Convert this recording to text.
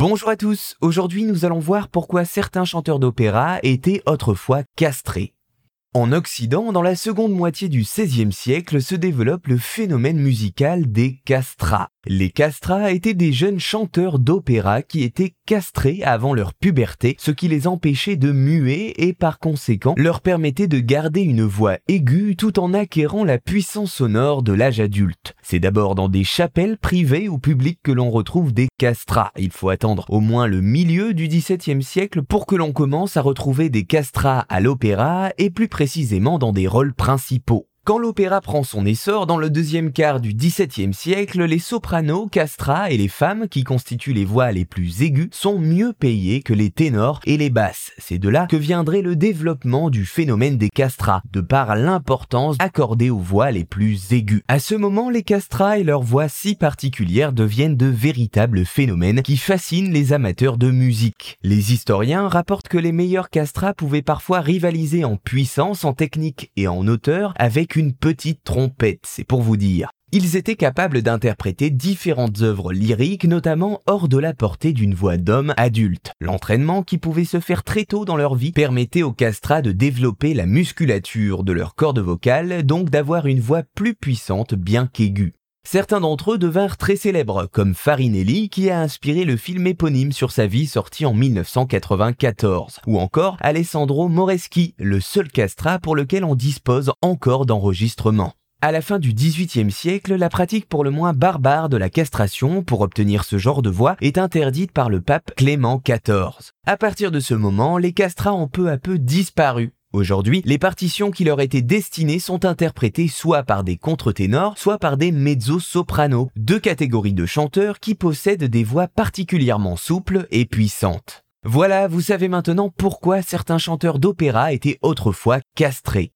Bonjour à tous, aujourd'hui nous allons voir pourquoi certains chanteurs d'opéra étaient autrefois castrés. En Occident, dans la seconde moitié du XVIe siècle, se développe le phénomène musical des castrats. Les castrats étaient des jeunes chanteurs d'opéra qui étaient castrés avant leur puberté, ce qui les empêchait de muer et par conséquent leur permettait de garder une voix aiguë tout en acquérant la puissance sonore de l'âge adulte. C'est d'abord dans des chapelles privées ou publiques que l'on retrouve des castrats. Il faut attendre au moins le milieu du XVIIe siècle pour que l'on commence à retrouver des castrats à l'opéra et plus précisément dans des rôles principaux. Quand l'opéra prend son essor dans le deuxième quart du XVIIe siècle, les sopranos, castrats et les femmes, qui constituent les voix les plus aiguës, sont mieux payés que les ténors et les basses. C'est de là que viendrait le développement du phénomène des castrats, de par l'importance accordée aux voix les plus aiguës. À ce moment, les castrats et leurs voix si particulières deviennent de véritables phénomènes qui fascinent les amateurs de musique. Les historiens rapportent que les meilleurs castrats pouvaient parfois rivaliser en puissance, en technique et en hauteur avec petite trompette, c'est pour vous dire. Ils étaient capables d'interpréter différentes œuvres lyriques, notamment hors de la portée d'une voix d'homme adulte. L'entraînement qui pouvait se faire très tôt dans leur vie permettait aux castrats de développer la musculature de leur corde vocale, donc d'avoir une voix plus puissante bien qu'aiguë. Certains d'entre eux devinrent très célèbres, comme Farinelli qui a inspiré le film éponyme sur sa vie sorti en 1994, ou encore Alessandro Moreschi, le seul castrat pour lequel on dispose encore d'enregistrements. À la fin du XVIIIe siècle, la pratique pour le moins barbare de la castration pour obtenir ce genre de voix est interdite par le pape Clément XIV. À partir de ce moment, les castrats ont peu à peu disparu Aujourd'hui, les partitions qui leur étaient destinées sont interprétées soit par des contre-ténors, soit par des mezzo-sopranos, deux catégories de chanteurs qui possèdent des voix particulièrement souples et puissantes. Voilà, vous savez maintenant pourquoi certains chanteurs d'opéra étaient autrefois castrés.